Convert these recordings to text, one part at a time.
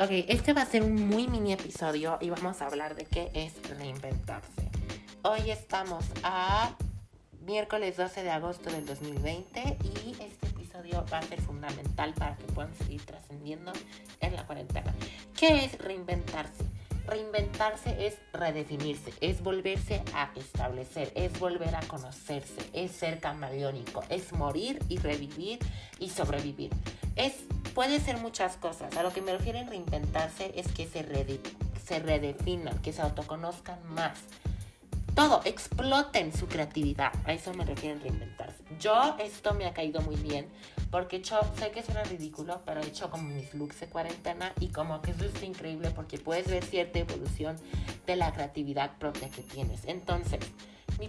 Ok, este va a ser un muy mini episodio y vamos a hablar de qué es reinventarse. Hoy estamos a miércoles 12 de agosto del 2020 y este episodio va a ser fundamental para que puedan seguir trascendiendo en la cuarentena. ¿Qué es reinventarse? Reinventarse es redefinirse, es volverse a establecer, es volver a conocerse, es ser camaleónico, es morir y revivir y sobrevivir. Es puede ser muchas cosas. A lo que me refiero en reinventarse es que se, se redefinan, que se autoconozcan más. Todo, exploten su creatividad. A eso me refiero en reinventarse. Yo esto me ha caído muy bien porque hecho, sé que suena ridículo, pero he hecho como mis looks de cuarentena y como que eso es increíble porque puedes ver cierta evolución de la creatividad propia que tienes. Entonces,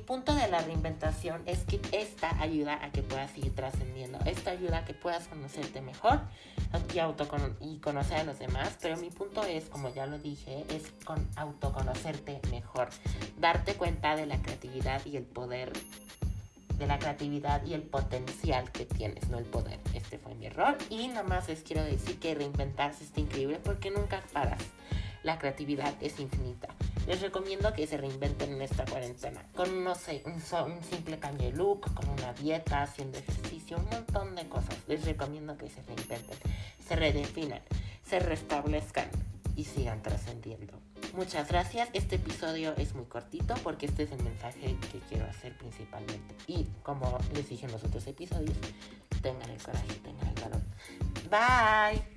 punto de la reinventación es que esta ayuda a que puedas seguir trascendiendo. Esta ayuda a que puedas conocerte mejor y, y conocer a los demás. Pero mi punto es, como ya lo dije, es con autoconocerte mejor. Darte cuenta de la creatividad y el poder de la creatividad y el potencial que tienes, no el poder. Este fue mi error. Y nada más les quiero decir que reinventarse está increíble porque nunca paras. La creatividad es infinita. Les recomiendo que se reinventen en esta cuarentena. Con, no sé, un, simple cambio de look, con una dieta, haciendo ejercicio, un montón de cosas. Les recomiendo que se reinventen, se redefinan, se restablezcan y sigan trascendiendo. Muchas gracias. Este episodio es muy cortito porque este es el mensaje que quiero hacer principalmente. Y como les dije en los otros episodios, tengan el coraje, tengan el valor. Bye.